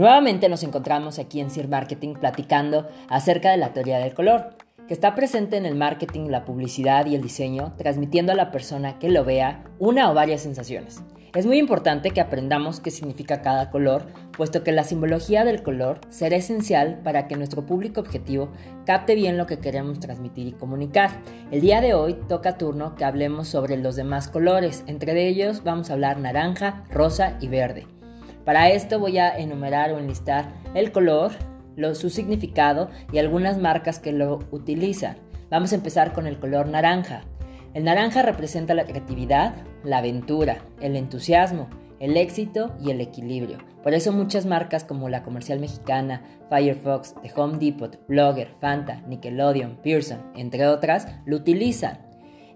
Nuevamente nos encontramos aquí en Sir Marketing platicando acerca de la teoría del color, que está presente en el marketing, la publicidad y el diseño, transmitiendo a la persona que lo vea una o varias sensaciones. Es muy importante que aprendamos qué significa cada color, puesto que la simbología del color será esencial para que nuestro público objetivo capte bien lo que queremos transmitir y comunicar. El día de hoy toca turno que hablemos sobre los demás colores, entre ellos vamos a hablar naranja, rosa y verde. Para esto voy a enumerar o enlistar el color, su significado y algunas marcas que lo utilizan. Vamos a empezar con el color naranja. El naranja representa la creatividad, la aventura, el entusiasmo, el éxito y el equilibrio. Por eso muchas marcas como la comercial mexicana, Firefox, The Home Depot, Blogger, Fanta, Nickelodeon, Pearson, entre otras, lo utilizan.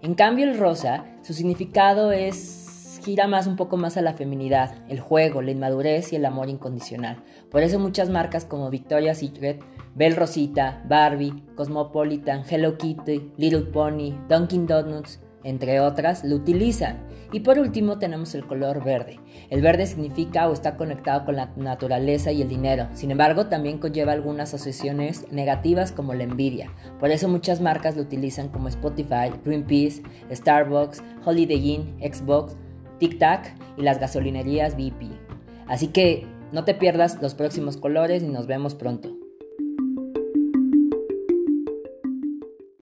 En cambio el rosa, su significado es gira más un poco más a la feminidad, el juego, la inmadurez y el amor incondicional. Por eso muchas marcas como Victoria's Secret, Bell Rosita, Barbie, Cosmopolitan, Hello Kitty, Little Pony, Dunkin' Donuts, entre otras, lo utilizan. Y por último tenemos el color verde. El verde significa o está conectado con la naturaleza y el dinero. Sin embargo, también conlleva algunas asociaciones negativas como la envidia. Por eso muchas marcas lo utilizan como Spotify, Greenpeace, Starbucks, Holiday Inn, Xbox, Tic Tac y las gasolinerías BP. Así que no te pierdas los próximos colores y nos vemos pronto.